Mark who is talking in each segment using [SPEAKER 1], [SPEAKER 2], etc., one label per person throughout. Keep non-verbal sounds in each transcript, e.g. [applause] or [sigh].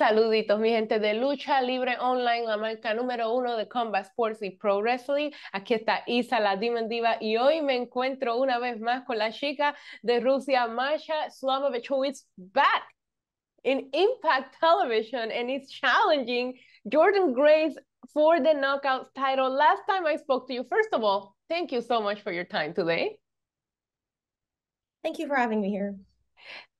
[SPEAKER 1] Saluditos, mi gente de Lucha Libre Online, la marca número uno de Combat Sports y Pro Wrestling. Aquí está Isa, la Demon Diva, y hoy me encuentro una vez más con la chica de Rusia, Masha Slamovich, who is back in Impact Television and is challenging Jordynne Grace for the Knockout title. Last time I spoke to you, first of all, thank you so much for your time today.
[SPEAKER 2] Thank you for having me here.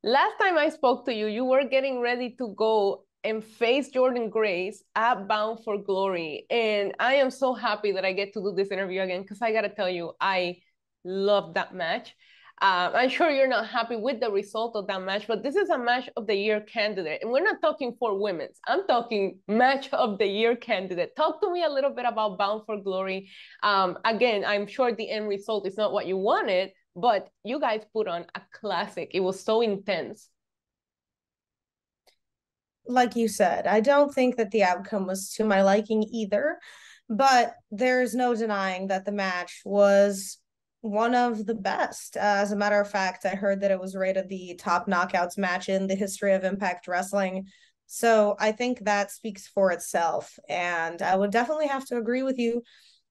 [SPEAKER 1] Last time I spoke to you, you were getting ready to go and face Jordynne Grace at Bound for Glory. And I am so happy that I get to do this interview again because I got to tell you, I love that match. Uh, I'm sure you're not happy with the result of that match, but this is a match of the year candidate. And we're not talking for women's, I'm talking match of the year candidate. Talk to me a little bit about Bound for Glory. Um, again, I'm sure the end result is not what you wanted, but you guys put on a classic. It was so intense
[SPEAKER 2] like you said, I don't think that the outcome was to my liking either, but there's no denying that the match was one of the best. Uh, as a matter of fact, I heard that it was rated the top knockouts match in the history of Impact Wrestling. So I think that speaks for itself. And I would definitely have to agree with you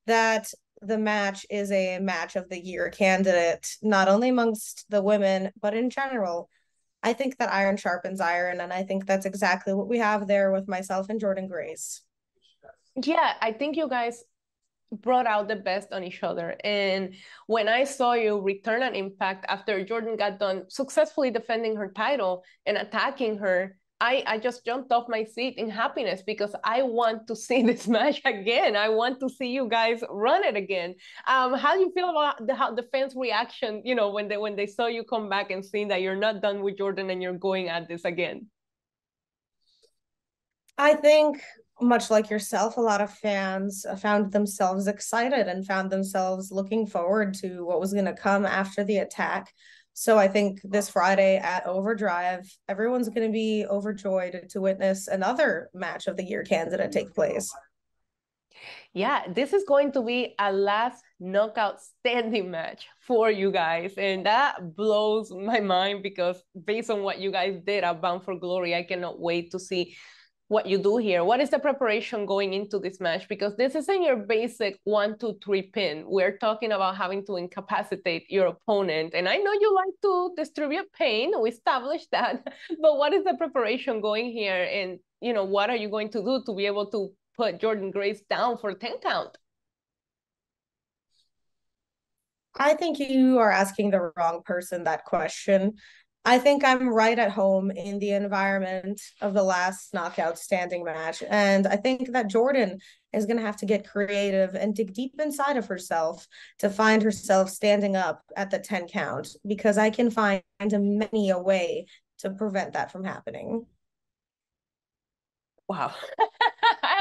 [SPEAKER 2] that the match is a match of the year candidate, not only amongst the women, but in general. I think that iron sharpens iron, and I think that's exactly what we have there with myself and Jordynne Grace.
[SPEAKER 1] Yeah, I think you guys brought out the best on each other. And when I saw you return an impact after Jordynne got done successfully defending her title and attacking her, I, I just jumped off my seat in happiness because I want to see [laughs] this match again. I want to see you guys run it again. Um, how do you feel about the how the fans' reaction? You know, when they when they saw you come back and seeing that you're not done with Jordynne and you're going at this again.
[SPEAKER 2] I think much like yourself, a lot of fans found themselves excited and found themselves looking forward to what was going to come after the attack. So I think this Friday at Overdrive, everyone's going to be overjoyed to witness another match of the year candidate take place.
[SPEAKER 1] Yeah, this is going to be a last knockout standing match for you guys. And that blows my mind because based on what you guys did at Bound for Glory, I cannot wait to see what you do here. What is the preparation going into this match? Because this isn't your basic one, two, three pin. We're talking about having to incapacitate your opponent. And I know you like to distribute pain. We established [laughs] that. But what is the preparation going here? And, you know, what are you going to do to be able to put Jordynne Grace down for 10 count?
[SPEAKER 2] I think you are asking the wrong person that question. I think I'm right at home in the environment of the last knockout standing match. And I think that Jordynne is going to have to get creative and dig deep inside of herself to find herself standing up at the 10 count because I can find many a way to prevent that from happening.
[SPEAKER 1] Wow. [laughs]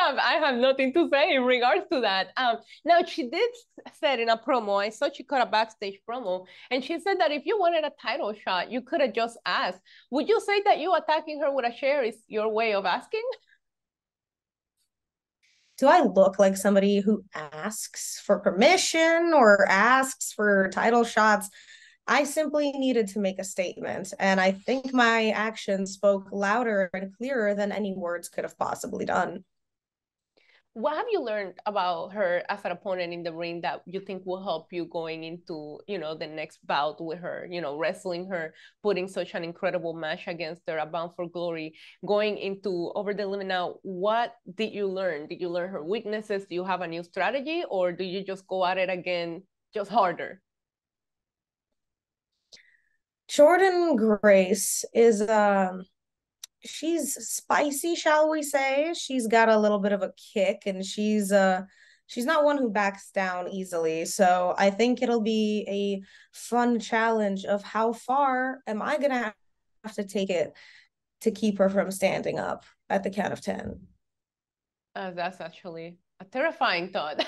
[SPEAKER 1] I have I have nothing to say in regards to that. Um, now she did said in a promo, I saw she cut a backstage promo, and she said that if you wanted a title shot, you could have just asked. Would you say that you attacking her with a chair is your way of asking?
[SPEAKER 2] Do I look like somebody who asks for permission or asks for title shots? I simply needed to make a statement. And I think my actions spoke louder and clearer than any words could have possibly done.
[SPEAKER 1] What have you learned about her as an opponent in the ring that you think will help you going into, you know, the next bout with her, you know, wrestling her, putting such an incredible match against her, a bound for glory, going into over the limit now, what did you learn? Did you learn her weaknesses? Do you have a new strategy or do you just go at it again just harder?
[SPEAKER 2] Jordynne Grace is um she's spicy, shall we say? She's got a little bit of a kick and she's uh she's not one who backs down easily. So I think it'll be a fun challenge of how far am I to have to take it to keep her from standing up at the count of 10.
[SPEAKER 1] Uh, that's actually a terrifying thought.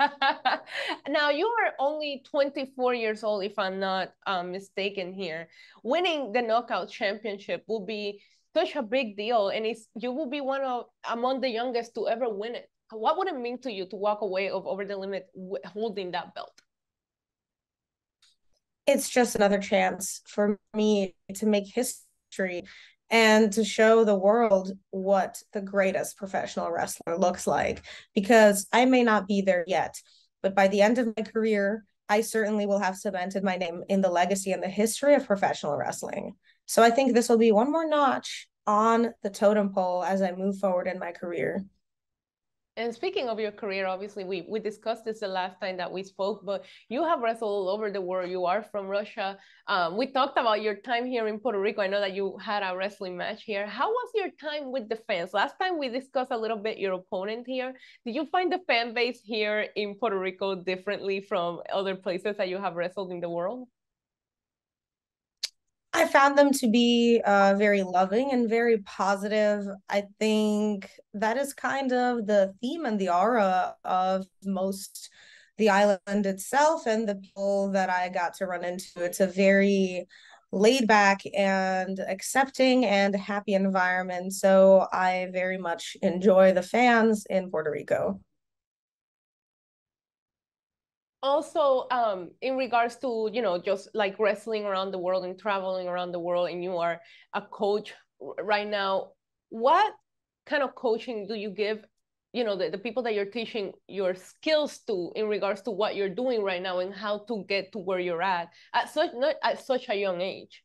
[SPEAKER 1] [laughs] now you are only 24 years old if i'm not um, mistaken here winning the knockout championship will be such a big deal and it's you will be one of among the youngest to ever win it what would it mean to you to walk away of over the limit holding that belt
[SPEAKER 2] it's just another chance for me to make history and to show the world what the greatest professional wrestler looks like because I may not be there yet, but by the end of my career, I certainly will have cemented my name in the legacy and the history of professional wrestling. So I think this will be one more notch on the totem pole as I move forward in my career.
[SPEAKER 1] And speaking of your career, obviously we we discussed this the last time that we spoke, but you have wrestled all over the world. You are from Russia. Um, we talked about your time here in Puerto Rico. I know that you had a wrestling match here. How was your time with the fans? Last time we discussed a little bit your opponent here. Did you find the fan base here in Puerto Rico differently from other places that you have wrestled in the world?
[SPEAKER 2] I found them to be uh, very loving and very positive. I think that is kind of the theme and the aura of most the island itself and the people that I got to run into. It's a very laid back and accepting and happy environment. So I very much enjoy the fans in Puerto Rico
[SPEAKER 1] also um, in regards to you know just like wrestling around the world and traveling around the world and you are a coach right now what kind of coaching do you give you know the, the people that you're teaching your skills to in regards to what you're doing right now and how to get to where you're at at such not at such a young age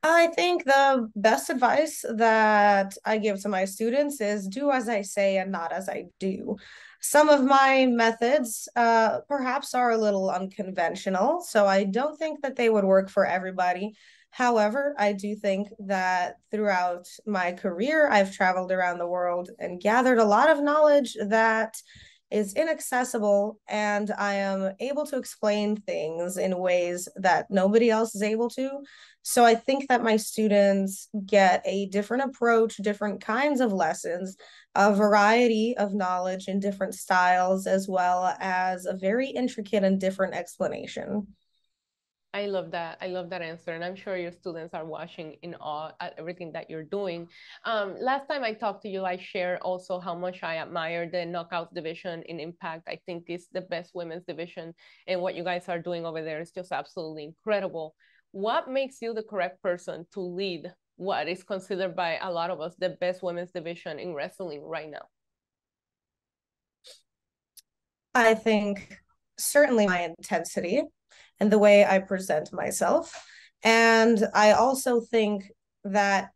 [SPEAKER 2] I think the best advice that I give to my students is do as I say and not as I do. Some of my methods uh, perhaps are a little unconventional, so I don't think that they would work for everybody. However, I do think that throughout my career, I've traveled around the world and gathered a lot of knowledge that is inaccessible and I am able to explain things in ways that nobody else is able to. So I think that my students get a different approach, different kinds of lessons, a variety of knowledge in different styles, as well as a very intricate and different explanation.
[SPEAKER 1] I love that. I love that answer. And I'm sure your students are watching in awe at everything that you're doing. Um, last time I talked to you, I shared also how much I admire the knockout division in Impact. I think it's the best women's division. And what you guys are doing over there is just absolutely incredible. What makes you the correct person to lead what is considered by a lot of us the best women's division in wrestling right now?
[SPEAKER 2] I think certainly my intensity and the way I present myself. And I also think that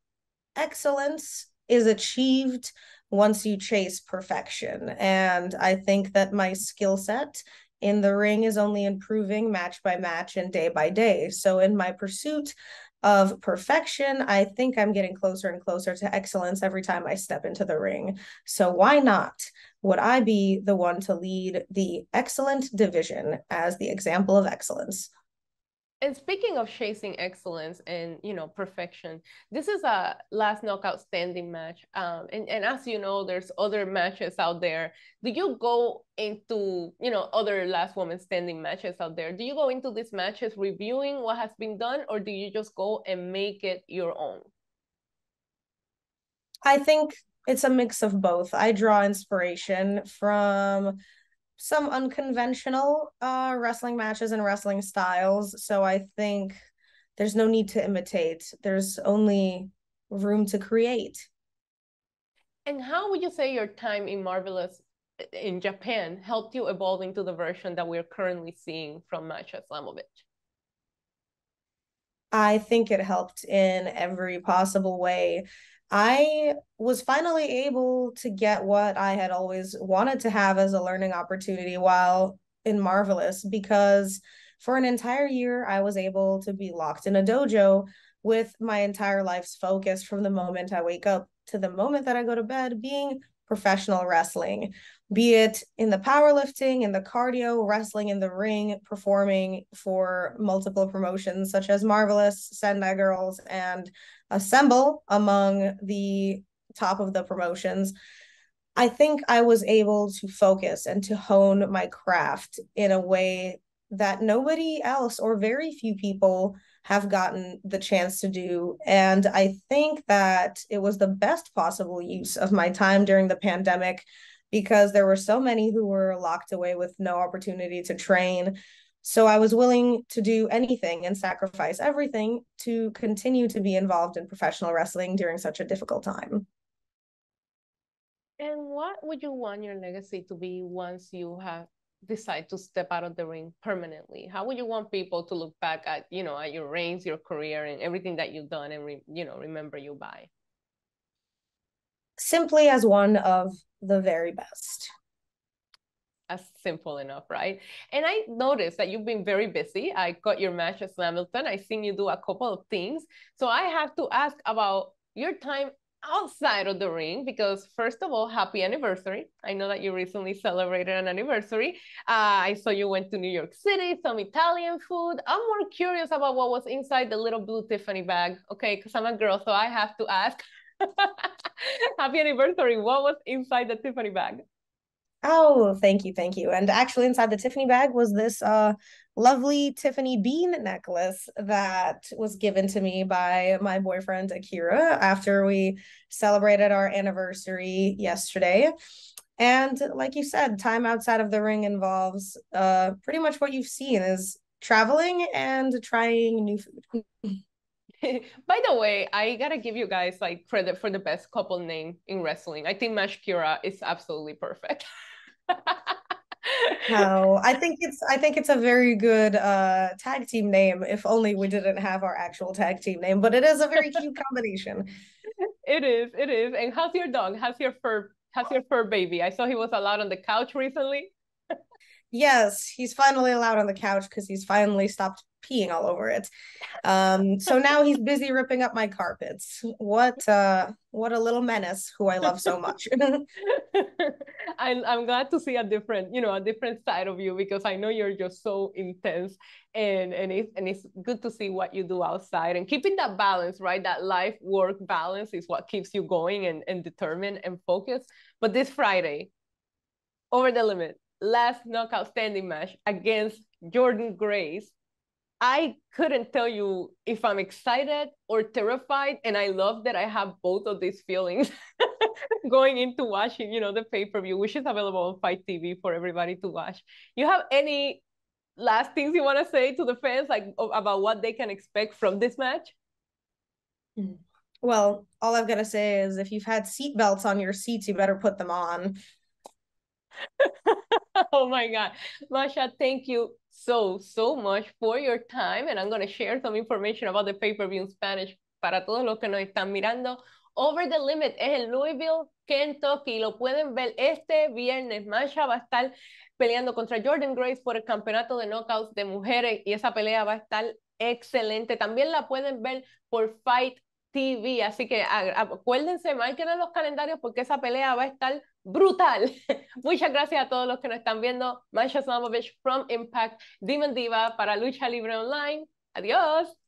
[SPEAKER 2] excellence is achieved once you chase perfection. And I think that my skill set in the ring is only improving match by match and day by day. So, in my pursuit of perfection, I think I'm getting closer and closer to excellence every time I step into the ring. So, why not? Would I be the one to lead the excellent division as the example of excellence?
[SPEAKER 1] And speaking of chasing excellence and you know perfection, this is a last knockout standing match. Um, and, and as you know, there's other matches out there. Do you go into you know other last woman standing matches out there? Do you go into these matches reviewing what has been done, or do you just go and make it your own?
[SPEAKER 2] I think it's a mix of both. I draw inspiration from some unconventional uh, wrestling matches and wrestling styles. So I think there's no need to imitate, there's only room to create.
[SPEAKER 1] And how would you say your time in Marvelous in Japan helped you evolve into the version that we're currently seeing from Masha Slamovich?
[SPEAKER 2] I think it helped in every possible way. I was finally able to get what I had always wanted to have as a learning opportunity while in Marvelous because for an entire year, I was able to be locked in a dojo with my entire life's focus from the moment I wake up to the moment that I go to bed being professional wrestling, be it in the powerlifting, in the cardio, wrestling in the ring, performing for multiple promotions such as Marvelous, Sendai Girls, and Assemble among the top of the promotions. I think I was able to focus and to hone my craft in a way that nobody else or very few people have gotten the chance to do. And I think that it was the best possible use of my time during the pandemic because there were so many who were locked away with no opportunity to train. So I was willing to do anything and sacrifice everything to continue to be involved in professional wrestling during such a difficult time.
[SPEAKER 1] And what would you want your legacy to be once you have decide to step out of the ring permanently? How would you want people to look back at, you know, at your reigns, your career, and everything that you've done, and re- you know, remember you by?
[SPEAKER 2] Simply as one of the very best.
[SPEAKER 1] As simple enough, right? And I noticed that you've been very busy. I got your match at Hamilton. I seen you do a couple of things. So I have to ask about your time outside of the ring because first of all happy anniversary. I know that you recently celebrated an anniversary. Uh, i saw you went to new york city some italian food. I'm more curious about what was inside the little blue tiffany bag okay? Because i'm a girl so i have to ask. [laughs] Happy anniversary. What was inside the tiffany bag
[SPEAKER 2] Oh, thank you, thank you. And actually, inside the Tiffany bag was this uh lovely Tiffany bean necklace that was given to me by my boyfriend Akira after we celebrated our anniversary yesterday. And like you said, time outside of the ring involves uh pretty much what you've seen is traveling and trying new food. [laughs]
[SPEAKER 1] By the way, I gotta give you guys like credit for the best couple name in wrestling. I think Mash Kira is absolutely perfect. [laughs]
[SPEAKER 2] no, I think it's I think it's a very good uh tag team name. If only we didn't have our actual tag team name, but it is a very cute combination.
[SPEAKER 1] It is, it is. And how's your dog? How's your fur? How's your fur baby? I saw he was allowed on the couch recently.
[SPEAKER 2] Yes, he's finally allowed on the couch because he's finally stopped peeing all over it. Um, so now he's busy ripping up my carpets. What uh what a little menace who I love so much. [laughs]
[SPEAKER 1] I'm I'm glad to see a different, you know, a different side of you because I know you're just so intense and and it's and it's good to see what you do outside and keeping that balance, right? That life work balance is what keeps you going and, and determined and focused. But this Friday, over the limit, last knockout standing match against Jordynne Grace I couldn't tell you if I'm excited or terrified. And I love that I have both of these feelings [laughs] going into watching, you know, the pay-per-view, which is available on FITE TV for everybody to watch. You have any last things you want to say to the fans, like about what they can expect from this match?
[SPEAKER 2] Well, all I've got to say is if you've had seatbelts on your seats, you better put them on. [laughs] [laughs]
[SPEAKER 1] oh my God. Masha, thank you so, so much for your time. And I'm going to share some information about the pay-per-view in Spanish para todos los que nos están mirando. Over the Limit es en Louisville, Kentucky. Lo pueden ver este viernes. Masha va a estar peleando contra Jordan Grace por el campeonato de knockouts de mujeres y esa pelea va a estar excelente. También la pueden ver por Fight TV, así que acuérdense, marquen en los calendarios porque esa pelea va a estar brutal. [laughs] Muchas gracias a todos los que nos están viendo. Masha Slamovich from Impact, Demon Diva para Lucha Libre Online. Adiós.